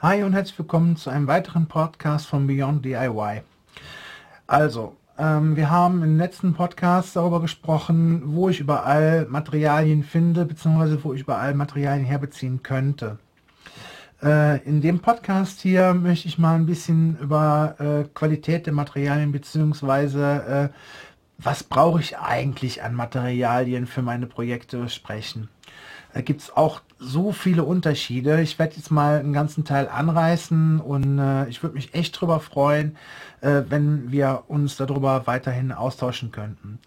Hi und herzlich willkommen zu einem weiteren Podcast von Beyond DIY. Also, ähm, wir haben im letzten Podcast darüber gesprochen, wo ich überall Materialien finde, beziehungsweise wo ich überall Materialien herbeziehen könnte. Äh, in dem Podcast hier möchte ich mal ein bisschen über äh, Qualität der Materialien, beziehungsweise äh, was brauche ich eigentlich an Materialien für meine Projekte sprechen. Da gibt es auch so viele Unterschiede. Ich werde jetzt mal einen ganzen Teil anreißen und äh, ich würde mich echt drüber freuen, äh, wenn wir uns darüber weiterhin austauschen könnten.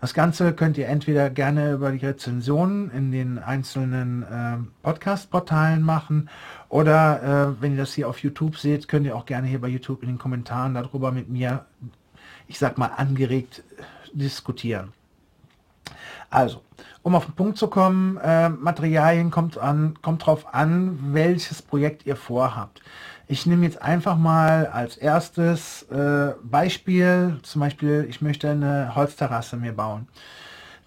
Das Ganze könnt ihr entweder gerne über die Rezensionen in den einzelnen äh, Podcast-Portalen machen oder äh, wenn ihr das hier auf YouTube seht, könnt ihr auch gerne hier bei YouTube in den Kommentaren darüber mit mir, ich sag mal, angeregt diskutieren. Also, um auf den Punkt zu kommen, äh, Materialien kommt an, kommt drauf an, welches Projekt ihr vorhabt. Ich nehme jetzt einfach mal als erstes äh, Beispiel, zum Beispiel, ich möchte eine Holzterrasse mir bauen.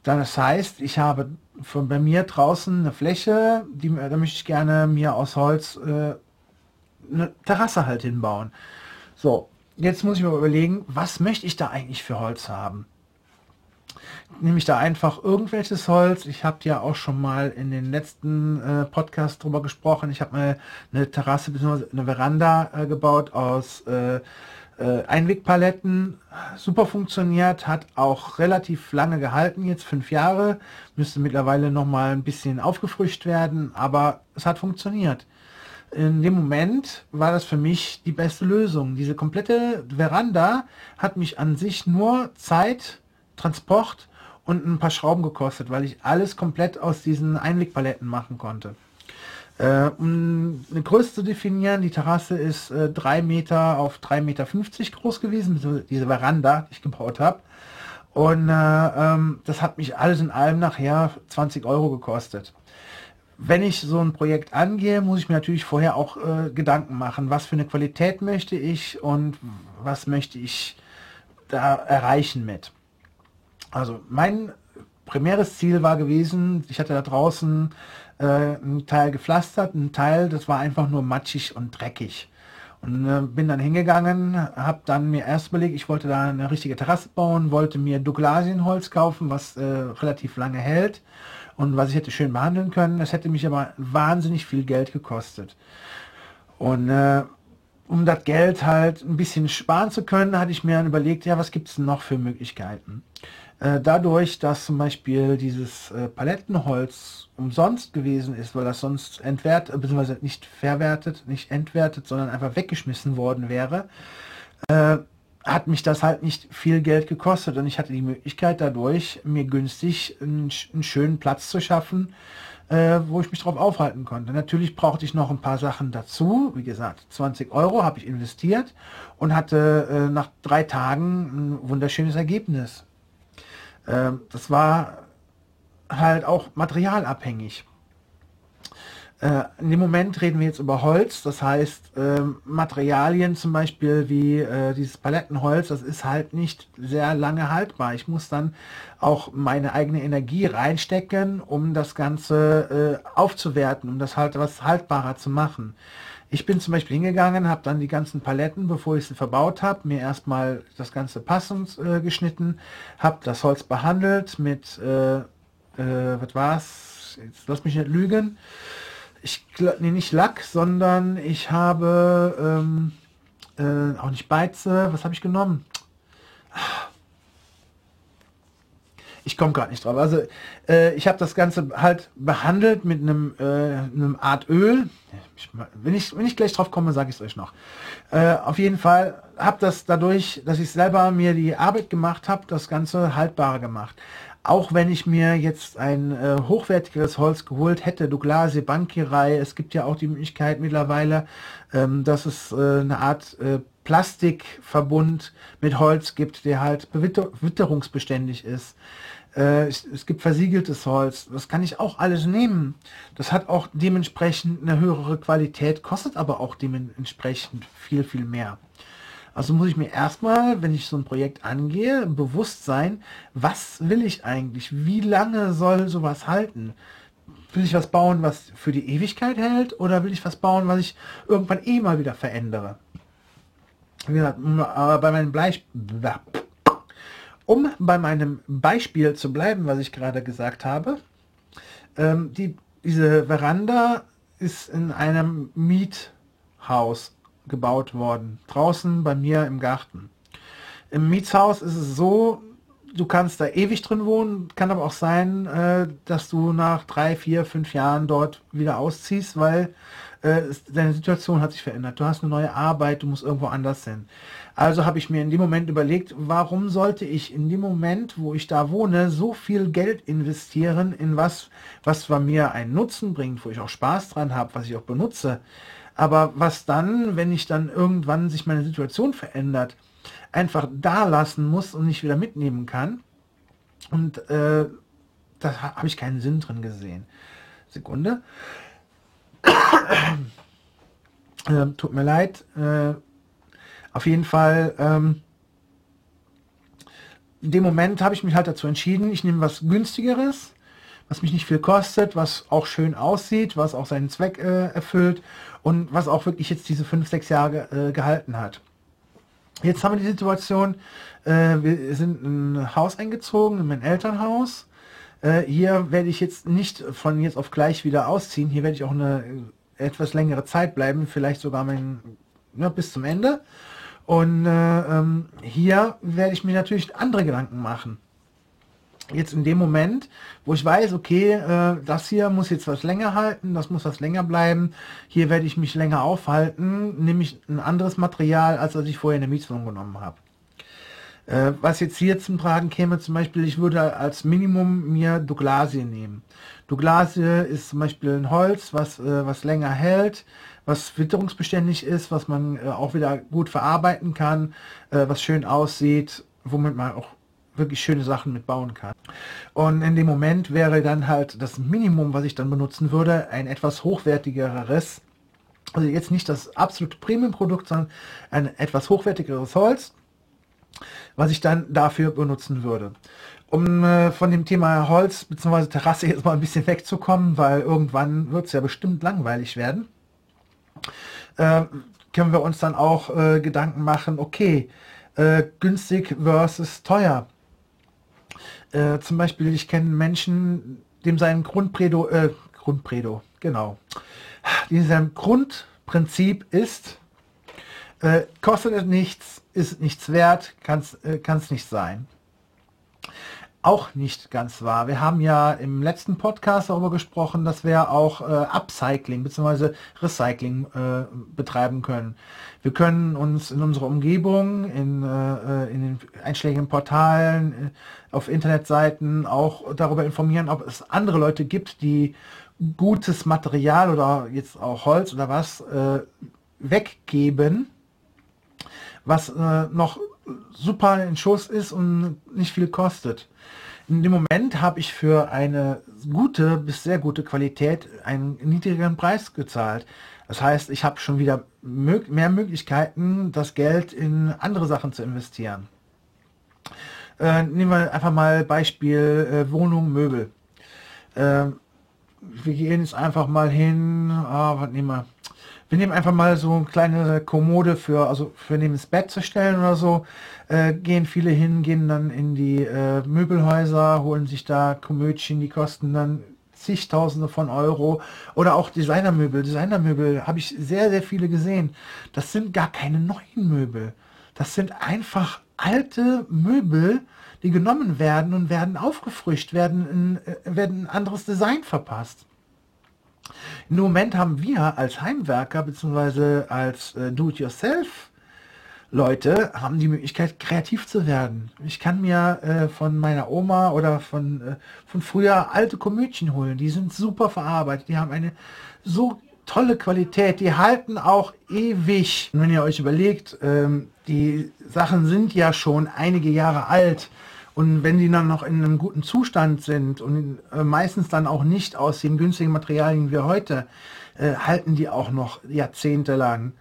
Das heißt, ich habe von bei mir draußen eine Fläche, die, da möchte ich gerne mir aus Holz äh, eine Terrasse halt hinbauen. So, jetzt muss ich mir überlegen, was möchte ich da eigentlich für Holz haben? Nehme ich da einfach irgendwelches Holz. Ich habe ja auch schon mal in den letzten äh, Podcast drüber gesprochen. Ich habe mal eine Terrasse bzw. eine Veranda äh, gebaut aus äh, äh, Einwegpaletten. Super funktioniert, hat auch relativ lange gehalten, jetzt fünf Jahre. Müsste mittlerweile noch mal ein bisschen aufgefrischt werden, aber es hat funktioniert. In dem Moment war das für mich die beste Lösung. Diese komplette Veranda hat mich an sich nur Zeit, Transport und ein paar Schrauben gekostet, weil ich alles komplett aus diesen Einwegpaletten machen konnte. Äh, um eine Größe zu definieren, die Terrasse ist äh, 3 Meter auf 3,50 Meter groß gewesen, diese Veranda, die ich gebaut habe. Und äh, ähm, das hat mich alles in allem nachher 20 Euro gekostet. Wenn ich so ein Projekt angehe, muss ich mir natürlich vorher auch äh, Gedanken machen, was für eine Qualität möchte ich und was möchte ich da erreichen mit. Also mein primäres Ziel war gewesen, ich hatte da draußen äh, einen Teil gepflastert, ein Teil, das war einfach nur matschig und dreckig. Und äh, bin dann hingegangen, habe dann mir erst überlegt, ich wollte da eine richtige Terrasse bauen, wollte mir Douglasienholz kaufen, was äh, relativ lange hält und was ich hätte schön behandeln können. Das hätte mich aber wahnsinnig viel Geld gekostet. Und äh, um das Geld halt ein bisschen sparen zu können, hatte ich mir dann überlegt, ja, was gibt es noch für Möglichkeiten? Äh, dadurch, dass zum Beispiel dieses äh, Palettenholz umsonst gewesen ist, weil das sonst entwertet, beziehungsweise nicht verwertet, nicht entwertet, sondern einfach weggeschmissen worden wäre, äh, hat mich das halt nicht viel Geld gekostet und ich hatte die Möglichkeit dadurch, mir günstig einen, einen schönen Platz zu schaffen, äh, wo ich mich drauf aufhalten konnte. Natürlich brauchte ich noch ein paar Sachen dazu. Wie gesagt, 20 Euro habe ich investiert und hatte äh, nach drei Tagen ein wunderschönes Ergebnis. Ähm, das war halt auch materialabhängig. Äh, in dem Moment reden wir jetzt über Holz, das heißt äh, Materialien zum Beispiel wie äh, dieses Palettenholz, das ist halt nicht sehr lange haltbar. Ich muss dann auch meine eigene Energie reinstecken, um das Ganze äh, aufzuwerten, um das halt was haltbarer zu machen. Ich bin zum Beispiel hingegangen, habe dann die ganzen Paletten, bevor ich sie verbaut habe, mir erstmal das Ganze passend äh, geschnitten, habe das Holz behandelt mit, äh, äh, was war's? Jetzt lass mich nicht lügen. Ich nee, nicht Lack, sondern ich habe ähm, äh, auch nicht Beize. Was habe ich genommen? Ich komme gerade nicht drauf. Also äh, ich habe das Ganze halt behandelt mit einem, äh, einem Art Öl. Ich, wenn, ich, wenn ich gleich drauf komme, sage ich es euch noch. Äh, auf jeden Fall habe das dadurch, dass ich selber mir die Arbeit gemacht habe, das Ganze haltbarer gemacht. Auch wenn ich mir jetzt ein äh, hochwertigeres Holz geholt hätte, Douglasie, Bankierei, es gibt ja auch die Möglichkeit mittlerweile, ähm, dass es äh, eine Art äh, Plastikverbund mit Holz gibt, der halt bewitterungsbeständig ist. Äh, es, es, gibt versiegeltes Holz, das kann ich auch alles nehmen. Das hat auch dementsprechend eine höhere Qualität, kostet aber auch dementsprechend viel, viel mehr. Also muss ich mir erstmal, wenn ich so ein Projekt angehe, bewusst sein, was will ich eigentlich? Wie lange soll sowas halten? Will ich was bauen, was für die Ewigkeit hält oder will ich was bauen, was ich irgendwann eh mal wieder verändere? Wie gesagt, aber bei meinem Bleich um bei meinem Beispiel zu bleiben, was ich gerade gesagt habe, ähm, die, diese Veranda ist in einem Miethaus gebaut worden, draußen bei mir im Garten. Im Mietshaus ist es so, du kannst da ewig drin wohnen, kann aber auch sein, äh, dass du nach drei, vier, fünf Jahren dort wieder ausziehst, weil äh, deine Situation hat sich verändert. Du hast eine neue Arbeit, du musst irgendwo anders hin. Also habe ich mir in dem Moment überlegt, warum sollte ich in dem Moment, wo ich da wohne, so viel Geld investieren in was, was zwar mir einen Nutzen bringt, wo ich auch Spaß dran habe, was ich auch benutze, aber was dann, wenn ich dann irgendwann sich meine Situation verändert, einfach da lassen muss und nicht wieder mitnehmen kann. Und äh, da habe ich keinen Sinn drin gesehen. Sekunde. Äh, tut mir leid. Äh, auf jeden Fall, ähm, in dem Moment habe ich mich halt dazu entschieden, ich nehme was günstigeres, was mich nicht viel kostet, was auch schön aussieht, was auch seinen Zweck äh, erfüllt und was auch wirklich jetzt diese fünf, sechs Jahre äh, gehalten hat. Jetzt haben wir die Situation, äh, wir sind in ein Haus eingezogen, in mein Elternhaus. Äh, hier werde ich jetzt nicht von jetzt auf gleich wieder ausziehen. Hier werde ich auch eine etwas längere Zeit bleiben, vielleicht sogar mein, ja, bis zum Ende. Und äh, ähm, hier werde ich mir natürlich andere Gedanken machen. Jetzt in dem Moment, wo ich weiß, okay, äh, das hier muss jetzt was länger halten, das muss was länger bleiben, hier werde ich mich länger aufhalten, nehme ich ein anderes Material, als was ich vorher in der Mietwohnung genommen habe. Äh, was jetzt hier zum Tragen käme, zum Beispiel, ich würde als Minimum mir Douglasie nehmen. Douglasie ist zum Beispiel ein Holz, was, äh, was länger hält, was witterungsbeständig ist, was man äh, auch wieder gut verarbeiten kann, äh, was schön aussieht, womit man auch wirklich schöne Sachen mitbauen kann. Und in dem Moment wäre dann halt das Minimum, was ich dann benutzen würde, ein etwas hochwertigeres, also jetzt nicht das absolute Premium-Produkt, sondern ein etwas hochwertigeres Holz, was ich dann dafür benutzen würde. Um äh, von dem Thema Holz bzw. Terrasse jetzt mal ein bisschen wegzukommen, weil irgendwann wird es ja bestimmt langweilig werden, äh, können wir uns dann auch äh, Gedanken machen, okay, äh, günstig versus teuer. Äh, zum Beispiel, ich kenne Menschen, dem sein Grundpredo, äh, Grundpredo, genau, diesem Grundprinzip ist, äh, kostet es nichts, ist nichts wert, kann es äh, nicht sein auch nicht ganz wahr. Wir haben ja im letzten Podcast darüber gesprochen, dass wir auch äh, Upcycling bzw. Recycling äh, betreiben können. Wir können uns in unserer Umgebung, in, äh, in den einschlägigen Portalen, äh, auf Internetseiten auch darüber informieren, ob es andere Leute gibt, die gutes Material oder jetzt auch Holz oder was äh, weggeben, was äh, noch super in Schuss ist und nicht viel kostet. In dem Moment habe ich für eine gute bis sehr gute Qualität einen niedrigeren Preis gezahlt. Das heißt, ich habe schon wieder mehr Möglichkeiten, das Geld in andere Sachen zu investieren. Äh, nehmen wir einfach mal Beispiel äh, Wohnung, Möbel. Äh, wir gehen jetzt einfach mal hin, ah, was nehmen wir? Wir nehmen einfach mal so eine kleine Kommode für, also für neben das Bett zu stellen oder so, äh, gehen viele hin, gehen dann in die äh, Möbelhäuser, holen sich da Komödchen, die kosten dann zigtausende von Euro oder auch Designermöbel. Designermöbel habe ich sehr, sehr viele gesehen. Das sind gar keine neuen Möbel. Das sind einfach alte Möbel, die genommen werden und werden aufgefrischt, werden, in, äh, werden ein anderes Design verpasst. Im Moment haben wir als Heimwerker bzw. als äh, Do-it-yourself Leute haben die Möglichkeit, kreativ zu werden. Ich kann mir äh, von meiner Oma oder von, äh, von früher alte Komödien holen. Die sind super verarbeitet. Die haben eine so tolle Qualität. Die halten auch ewig. Und wenn ihr euch überlegt, ähm, die Sachen sind ja schon einige Jahre alt. Und wenn die dann noch in einem guten Zustand sind und äh, meistens dann auch nicht aus den günstigen Materialien wie heute, äh, halten die auch noch jahrzehntelang.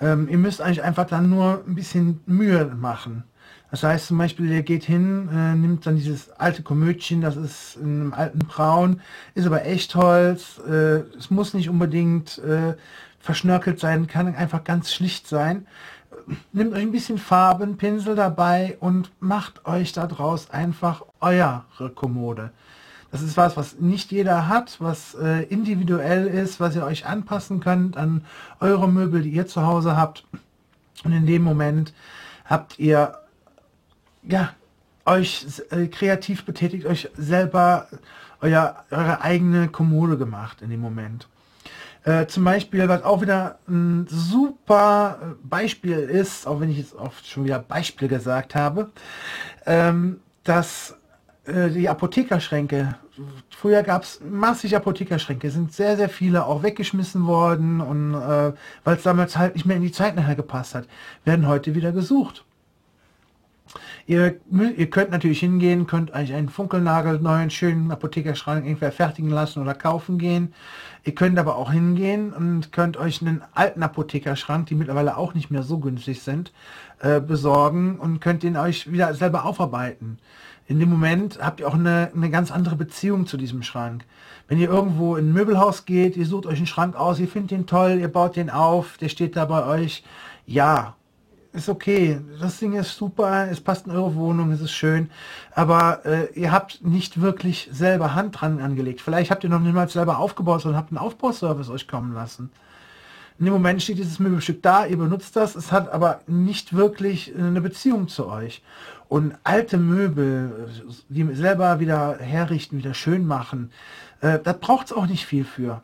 Ähm, ihr müsst eigentlich einfach dann nur ein bisschen Mühe machen. Das heißt zum Beispiel, ihr geht hin, äh, nimmt dann dieses alte Komödchen, das ist in einem alten Braun, ist aber Echtholz. Äh, es muss nicht unbedingt äh, verschnörkelt sein, kann einfach ganz schlicht sein. Nehmt euch ein bisschen Farben, Pinsel dabei und macht euch daraus einfach eure Kommode. Das ist was, was nicht jeder hat, was äh, individuell ist, was ihr euch anpassen könnt an eure Möbel, die ihr zu Hause habt. Und in dem Moment habt ihr ja euch äh, kreativ betätigt, euch selber euer, eure eigene Kommode gemacht in dem Moment. Äh, zum Beispiel, was auch wieder ein super Beispiel ist, auch wenn ich jetzt oft schon wieder Beispiel gesagt habe, ähm, dass äh, die Apothekerschränke, früher gab es massig Apothekerschränke, sind sehr, sehr viele auch weggeschmissen worden und äh, weil es damals halt nicht mehr in die Zeit nachher gepasst hat, werden heute wieder gesucht. Ihr, ihr könnt natürlich hingehen, könnt euch einen Funkelnagel neuen, schönen Apothekerschrank irgendwer fertigen lassen oder kaufen gehen. Ihr könnt aber auch hingehen und könnt euch einen alten Apothekerschrank, die mittlerweile auch nicht mehr so günstig sind, äh, besorgen und könnt den euch wieder selber aufarbeiten. In dem Moment habt ihr auch eine, eine ganz andere Beziehung zu diesem Schrank. Wenn ihr irgendwo in ein Möbelhaus geht, ihr sucht euch einen Schrank aus, ihr findet den toll, ihr baut den auf, der steht da bei euch. Ja, ist okay, das Ding ist super, es passt in eure Wohnung, es ist schön, aber äh, ihr habt nicht wirklich selber Hand dran angelegt. Vielleicht habt ihr noch niemals selber aufgebaut, sondern habt einen Aufbauservice euch kommen lassen. In dem Moment steht dieses Möbelstück da, ihr benutzt das, es hat aber nicht wirklich eine Beziehung zu euch. Und alte Möbel, die selber wieder herrichten, wieder schön machen, äh, da braucht es auch nicht viel für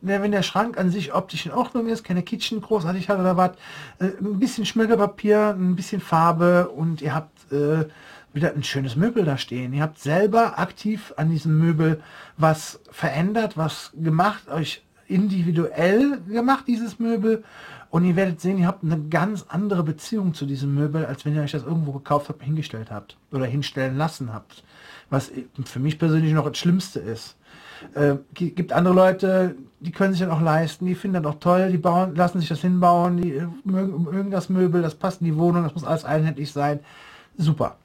wenn der Schrank an sich optisch in Ordnung ist, keine Kitchen großartig hat oder was, äh, ein bisschen Schmirgelpapier, ein bisschen Farbe und ihr habt äh, wieder ein schönes Möbel da stehen. Ihr habt selber aktiv an diesem Möbel was verändert, was gemacht, euch individuell gemacht, dieses Möbel. Und ihr werdet sehen, ihr habt eine ganz andere Beziehung zu diesem Möbel, als wenn ihr euch das irgendwo gekauft habt, hingestellt habt oder hinstellen lassen habt. Was für mich persönlich noch das Schlimmste ist. Äh, gibt andere Leute, die können sich dann auch leisten, die finden das auch toll, die bauen, lassen sich das hinbauen, die äh, mögen, mögen das Möbel, das passt in die Wohnung, das muss alles einheitlich sein. Super.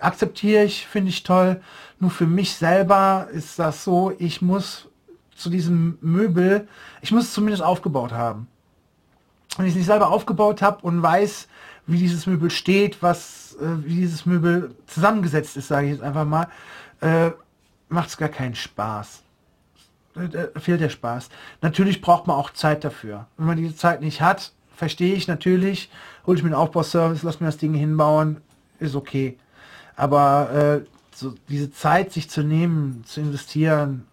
Akzeptiere ich, finde ich toll. Nur für mich selber ist das so, ich muss zu diesem Möbel, ich muss es zumindest aufgebaut haben. Wenn ich es nicht selber aufgebaut habe und weiß, wie dieses Möbel steht, was, äh, wie dieses Möbel zusammengesetzt ist, sage ich jetzt einfach mal, äh, macht es gar keinen Spaß. Da fehlt der Spaß. Natürlich braucht man auch Zeit dafür. Wenn man diese Zeit nicht hat, verstehe ich natürlich, hole ich mir einen Aufbauservice, lass mir das Ding hinbauen, ist okay. Aber äh, so diese Zeit, sich zu nehmen, zu investieren,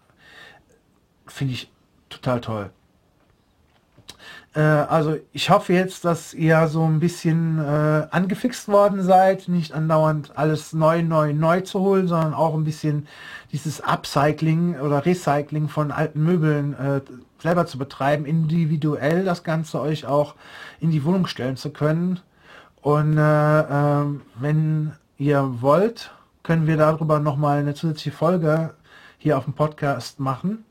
finde ich total toll. Äh, also ich hoffe jetzt, dass ihr so ein bisschen äh, angefixt worden seid, nicht andauernd alles neu, neu, neu zu holen, sondern auch ein bisschen dieses Upcycling oder Recycling von alten Möbeln äh, selber zu betreiben, individuell das Ganze euch auch in die Wohnung stellen zu können. Und äh, äh, wenn ihr wollt, können wir darüber nochmal eine zusätzliche Folge hier auf dem Podcast machen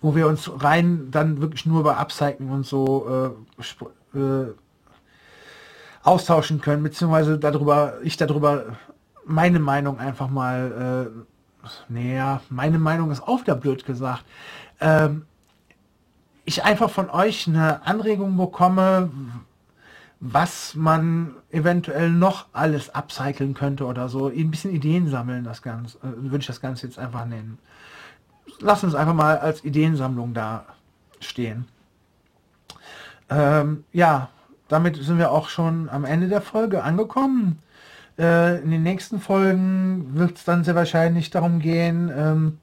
wo wir uns rein dann wirklich nur über Upcycling und so äh, äh, austauschen können, beziehungsweise darüber, ich darüber meine Meinung einfach mal, äh, naja, meine Meinung ist auch wieder blöd gesagt, ähm, ich einfach von euch eine Anregung bekomme, was man eventuell noch alles upcyclen könnte oder so, ein bisschen Ideen sammeln, das Ganze, äh, würde ich das Ganze jetzt einfach nennen lass uns einfach mal als Ideensammlung da stehen. Ähm, ja, damit sind wir auch schon am Ende der Folge angekommen. Äh, in den nächsten Folgen wird es dann sehr wahrscheinlich darum gehen, ähm,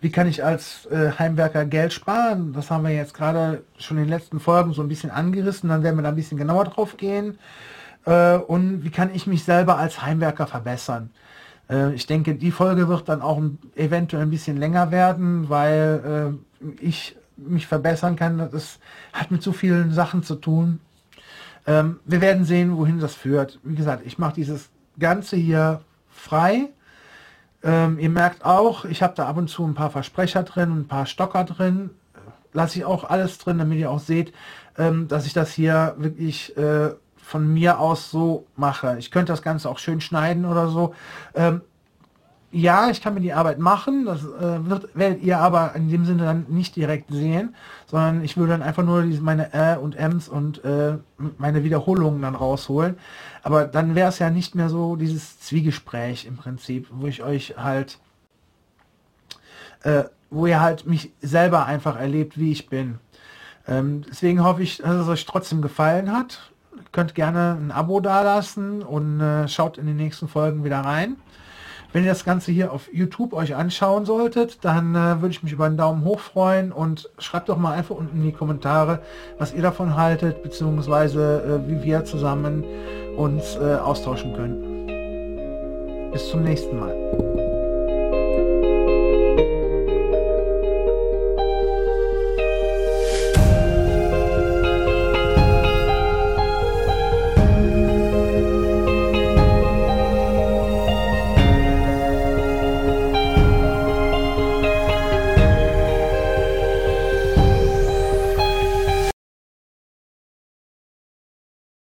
wie kann ich als äh, Heimwerker Geld sparen. Das haben wir jetzt gerade schon in den letzten Folgen so ein bisschen angerissen. Dann werden wir da ein bisschen genauer drauf gehen. Äh, und wie kann ich mich selber als Heimwerker verbessern. Äh, ich denke, die Folge wird dann auch eventuell ein bisschen länger werden, weil äh, ich mich verbessern kann. Das hat mit so vielen Sachen zu tun. Ähm, wir werden sehen, wohin das führt. Wie gesagt, ich mache dieses Ganze hier frei. Ähm, ihr merkt auch, ich habe da ab und zu ein paar Versprecher drin, ein paar Stocker drin. Lasse ich auch alles drin, damit ihr auch seht, ähm, dass ich das hier wirklich äh, von mir aus so mache. Ich könnte das Ganze auch schön schneiden oder so. Ähm, ja, ich kann mir die Arbeit machen, das äh, wird, werdet ihr aber in dem Sinne dann nicht direkt sehen, sondern ich würde dann einfach nur diese, meine Ä und Ms und äh, meine Wiederholungen dann rausholen. Aber dann wäre es ja nicht mehr so dieses Zwiegespräch im Prinzip, wo ich euch halt, äh, wo ihr halt mich selber einfach erlebt, wie ich bin. Ähm, deswegen hoffe ich, dass es euch trotzdem gefallen hat. Könnt gerne ein Abo dalassen und äh, schaut in die nächsten Folgen wieder rein. Wenn ihr das Ganze hier auf YouTube euch anschauen solltet, dann äh, würde ich mich über einen Daumen hoch freuen und schreibt doch mal einfach unten in die Kommentare, was ihr davon haltet, beziehungsweise äh, wie wir zusammen uns äh, austauschen können. Bis zum nächsten Mal.